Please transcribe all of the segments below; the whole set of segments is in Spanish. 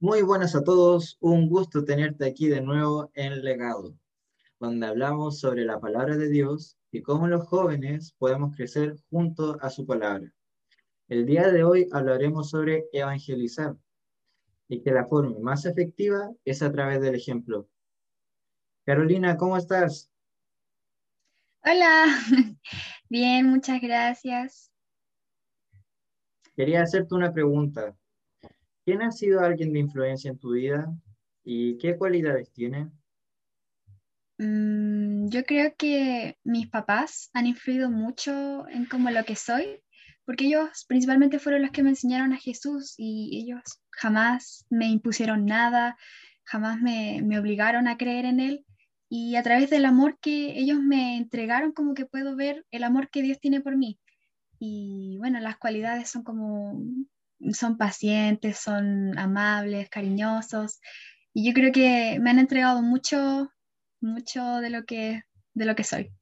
Muy buenas a todos, un gusto tenerte aquí de nuevo en Legado, donde hablamos sobre la palabra de Dios y cómo los jóvenes podemos crecer junto a su palabra. El día de hoy hablaremos sobre evangelizar y que la forma más efectiva es a través del ejemplo. Carolina, ¿cómo estás? Hola, bien, muchas gracias. Quería hacerte una pregunta. ¿Quién ha sido alguien de influencia en tu vida y qué cualidades tiene? Mm, yo creo que mis papás han influido mucho en cómo lo que soy, porque ellos principalmente fueron los que me enseñaron a Jesús y ellos jamás me impusieron nada, jamás me, me obligaron a creer en Él. Y a través del amor que ellos me entregaron, como que puedo ver el amor que Dios tiene por mí. Y bueno, las cualidades son como son pacientes, son amables, cariñosos. Y yo creo que me han entregado mucho, mucho de lo que, de lo que soy.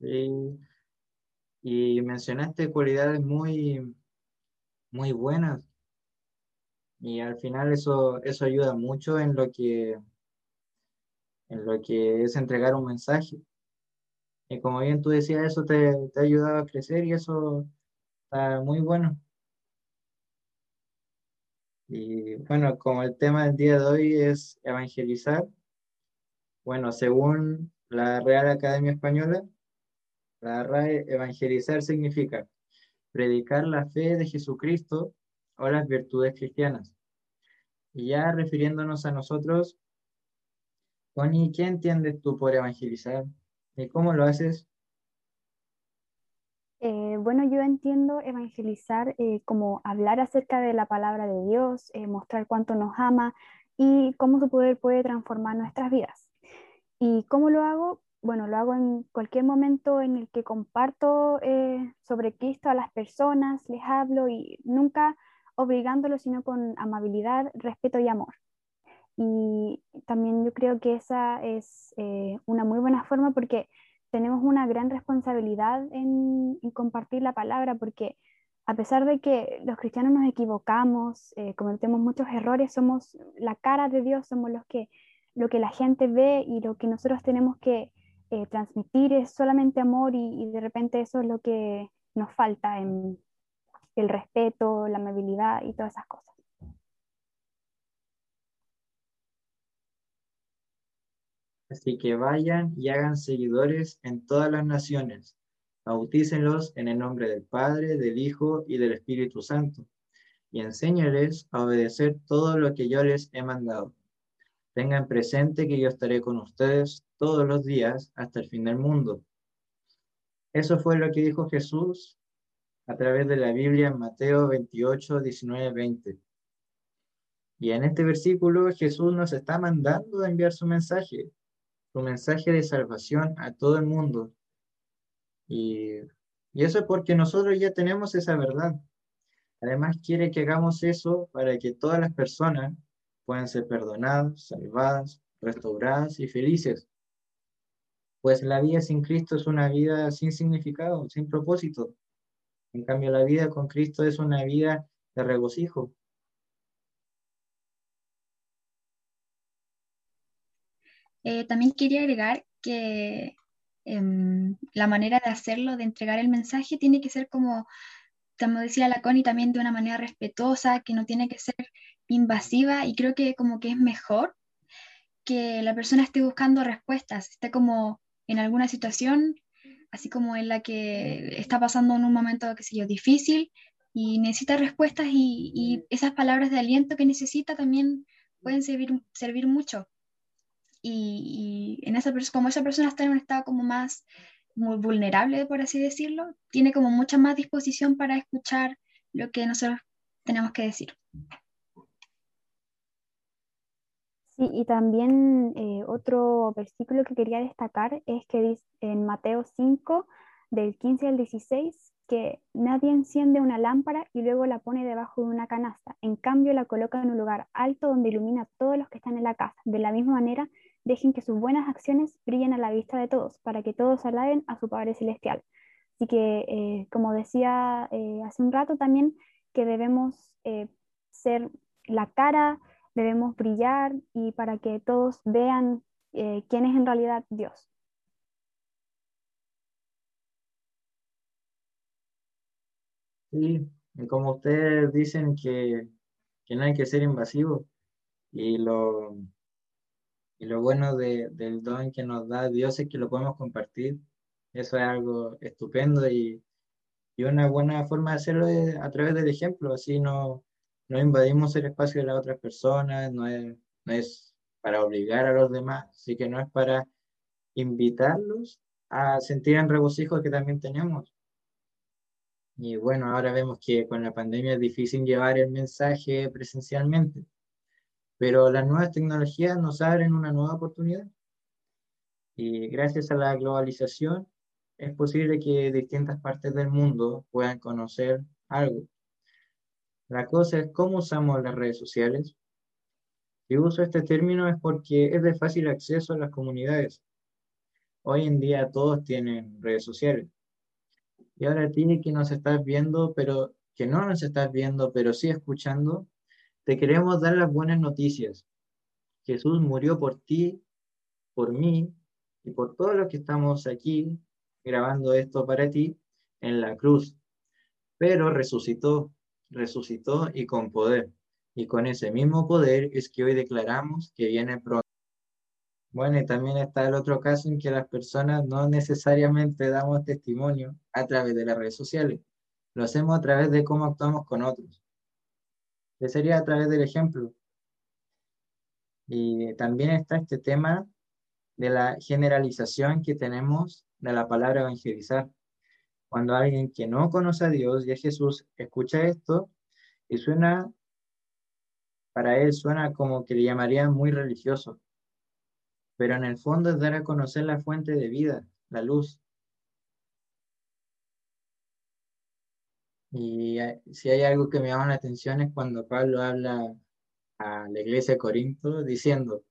Sí. Y mencionaste cualidades muy, muy buenas. Y al final eso, eso ayuda mucho en lo que, en lo que es entregar un mensaje. Y como bien tú decías, eso te, te ha ayudado a crecer y eso está muy bueno. Y bueno, como el tema del día de hoy es evangelizar, bueno, según la Real Academia Española, la RAE, evangelizar significa predicar la fe de Jesucristo o las virtudes cristianas. Y ya refiriéndonos a nosotros, Connie, ¿qué entiendes tú por evangelizar? ¿Y cómo lo haces? Eh, bueno, yo entiendo evangelizar eh, como hablar acerca de la palabra de Dios, eh, mostrar cuánto nos ama y cómo su poder puede transformar nuestras vidas. ¿Y cómo lo hago? Bueno, lo hago en cualquier momento en el que comparto sobre Cristo a las personas, les hablo y nunca obligándolos, sino con amabilidad, respeto y amor. Y también yo creo que esa es eh, una muy buena forma porque tenemos una gran responsabilidad en, compartir la palabra, porque a pesar de que los cristianos nos equivocamos, eh, cometemos muchos errores, somos la cara de Dios, somos los que, lo que la gente ve y lo que nosotros tenemos que eh, transmitir es solamente amor y, y, de repente eso es lo que nos falta en el respeto, la amabilidad y todas esas cosas. Así que vayan y hagan seguidores en todas las naciones. Bautícenlos en el nombre del Padre, del Hijo y del Espíritu Santo. Y enséñales a obedecer todo lo que yo les he mandado. Tengan presente que yo estaré con ustedes todos los días hasta el fin del mundo. Eso fue lo que dijo Jesús a través de la Biblia en Mateo 28, 19, 20. Y en este versículo Jesús nos está mandando a enviar su mensaje su mensaje de salvación a todo el mundo. Y, y eso es porque nosotros ya tenemos esa verdad. Además quiere que hagamos eso para que todas las personas puedan ser perdonadas, salvadas, restauradas y felices. Pues la vida sin Cristo es una vida sin significado, sin propósito. En cambio, la vida con Cristo es una vida de regocijo, Eh, también quería agregar que em, la manera de hacerlo, de entregar el mensaje, tiene que ser como, como decía la Connie, también de una manera respetuosa, que no tiene que ser invasiva y creo que como que es mejor que la persona esté buscando respuestas, esté como en alguna situación, así como en la que está pasando en un momento, qué sé difícil y necesita respuestas y, y esas palabras de aliento que necesita también pueden servir, servir mucho y, en esa, como esa persona está en un estado como más muy vulnerable, por así decirlo, tiene como mucha más disposición para escuchar lo que nosotros tenemos que decir. Sí, y también eh, otro versículo que quería destacar es que dice en Mateo 5, del 15 al 16, que nadie enciende una lámpara y luego la pone debajo de una canasta. En cambio, la coloca en un lugar alto donde ilumina a todos los que están en la casa. De la misma manera, dejen que sus buenas acciones brillen a la vista de todos, para que todos alaben a su Padre Celestial. Así que, eh, como decía eh, hace un rato también, que debemos eh, ser la cara, debemos brillar y para que todos vean quién es en realidad Dios. Sí, como ustedes dicen que, que no hay que ser invasivo y lo, y lo bueno del don que nos da Dios es que lo podemos compartir. Eso es algo estupendo y, y una buena forma de hacerlo es a través del ejemplo. Así no, no invadimos el espacio de las otras personas, no es, no es para obligar a los demás, así que no es para invitarlos a sentir el regocijo que también tenemos. Y bueno, ahora vemos que con la pandemia es difícil llevar el mensaje presencialmente, pero las nuevas tecnologías nos abren una nueva oportunidad. Y gracias a la globalización es posible que distintas partes del mundo puedan conocer algo. La cosa es cómo usamos las redes sociales. Si uso este término es porque es de fácil acceso a las comunidades. Hoy en día todos tienen redes sociales y ahora a ti que nos estás viendo, pero que no nos estás viendo, pero sí escuchando, te queremos dar las buenas noticias. Jesús murió por ti, por mí y por todos los que estamos aquí grabando esto para ti en la cruz. Pero resucitó, resucitó y con poder. Y con ese mismo poder es que hoy declaramos que viene pronto. Bueno, y también está el otro caso en que las personas no necesariamente damos testimonio a través de las redes sociales. Lo hacemos a través de cómo actuamos con otros. Que sería a través del ejemplo. Y también está este tema de la generalización que tenemos de la palabra evangelizar. Cuando alguien que no conoce a Dios y a Jesús escucha esto y suena, para él suena como que le llamaría muy religioso pero en el fondo es dar a conocer la fuente de vida, la luz. Y eh, si hay algo que me llama la atención es cuando Pablo habla a la iglesia de Corinto diciendo,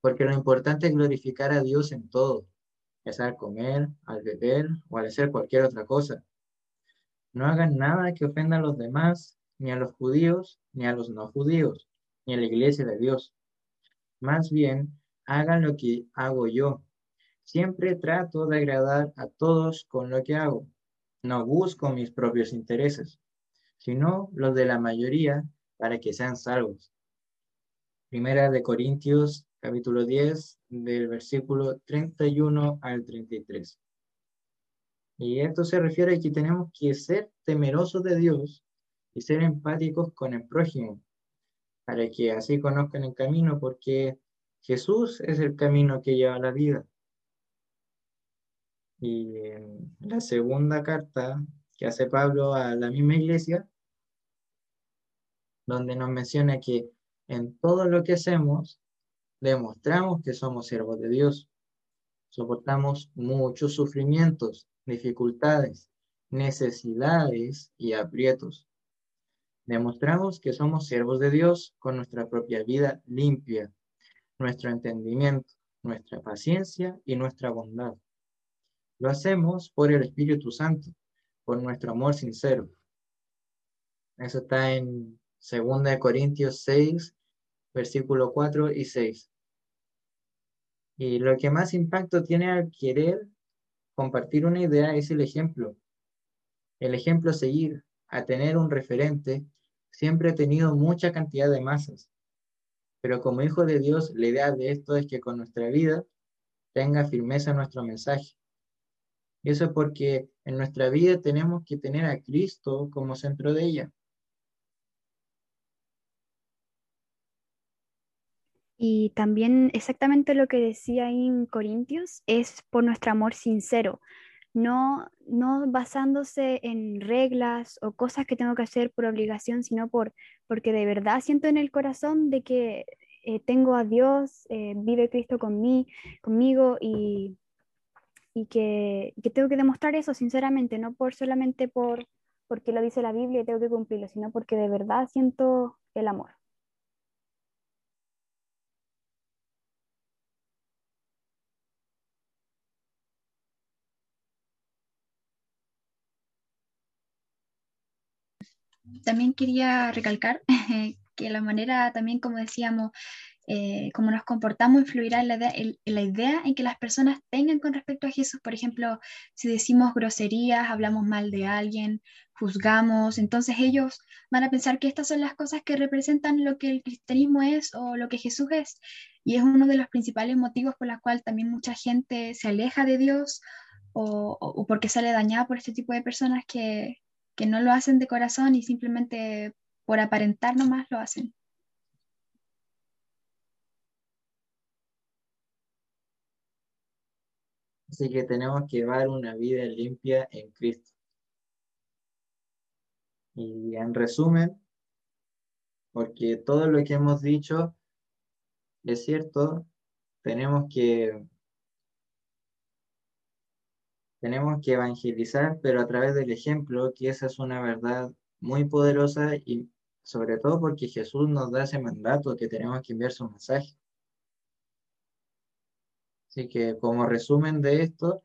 porque lo importante es glorificar a Dios en todo, ya sea al comer, al beber o al hacer cualquier otra cosa. No hagan nada que ofenda a los demás, ni a los judíos, ni a los no judíos, ni a la iglesia de Dios. Más bien, hagan lo que hago yo. Siempre trato de agradar a todos con lo que hago. No busco mis propios intereses, sino los de la mayoría para que sean salvos. Primera de Corintios, capítulo 10, del versículo 31 al 33. Y esto se refiere a que tenemos que ser temerosos de Dios y ser empáticos con el prójimo, para que así conozcan el camino, porque Jesús es el camino que lleva a la vida. Y la segunda carta que hace Pablo a la misma iglesia, donde nos menciona que en todo lo que hacemos, demostramos que somos siervos de Dios. Soportamos muchos sufrimientos, dificultades, necesidades y aprietos. Demostramos que somos siervos de Dios con nuestra propia vida limpia, nuestro entendimiento, nuestra paciencia y nuestra bondad. Lo hacemos por el Espíritu Santo, por nuestro amor sincero. Eso está en 2 Corintios 6, versículo 4 y 6. Y lo que más impacto tiene al querer compartir una idea es el ejemplo. El ejemplo a seguir, a tener un referente, siempre ha tenido mucha cantidad de masas. Pero como hijo de Dios, la idea de esto es que con nuestra vida tenga firmeza nuestro mensaje. Y eso es porque en nuestra vida tenemos que tener a Cristo como centro de ella. Y también exactamente lo que decía ahí en Corintios es por nuestro amor sincero, no, no basándose en reglas o cosas que tengo que hacer por obligación, sino por, porque de verdad siento en el corazón de que eh, tengo a Dios, eh, vive Cristo conmigo y, y que, que, tengo que demostrar eso sinceramente, no por solamente por porque lo dice la Biblia y tengo que cumplirlo, sino porque de verdad siento el amor. También quería recalcar que la manera también, como decíamos, eh, cómo nos comportamos influirá en la, idea, en, que las personas tengan con respecto a Jesús. Por ejemplo, si decimos groserías, hablamos mal de alguien, juzgamos, entonces ellos van a pensar que estas son las cosas que representan lo que el cristianismo es o lo que Jesús es. Y es uno de los principales motivos por los cuales también mucha gente se aleja de Dios o, o porque sale dañada por este tipo de personas que, que no lo hacen de corazón y simplemente por aparentar nomás lo hacen. Así que tenemos que llevar una vida limpia en Cristo. Y en resumen, porque todo lo que hemos dicho es cierto, tenemos que tenemos que evangelizar, pero a través del ejemplo, que esa es una verdad muy poderosa y sobre todo porque Jesús nos da ese mandato que tenemos que enviar su mensaje. Así que como resumen de esto,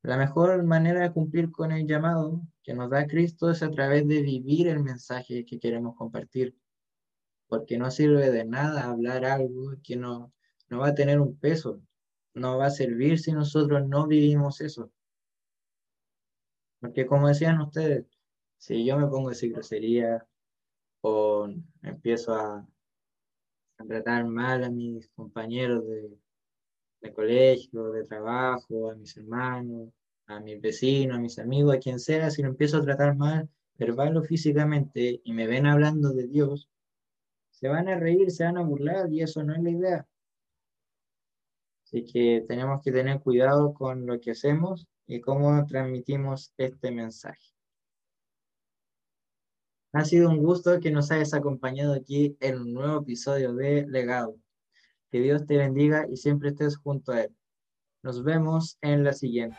la mejor manera de cumplir con el llamado que nos da Cristo es a través de vivir el mensaje que queremos compartir, porque no sirve de nada hablar algo que no, no va a tener un peso, no va a servir si nosotros no vivimos eso. Porque como decían ustedes, si yo me pongo a decir grosería o empiezo a, a tratar mal a mis compañeros de, de colegio, de trabajo, a mis hermanos, a mis vecinos, a mis amigos, a quien sea, si lo empiezo a tratar mal, verbal o físicamente, y me ven hablando de Dios, se van a reír, se van a burlar, y eso no es la idea. Así que tenemos que tener cuidado con lo que hacemos y cómo transmitimos este mensaje. Ha sido un gusto que nos hayas acompañado aquí en un nuevo episodio de Legado. Que Dios te bendiga y siempre estés junto a Él. Nos vemos en la siguiente.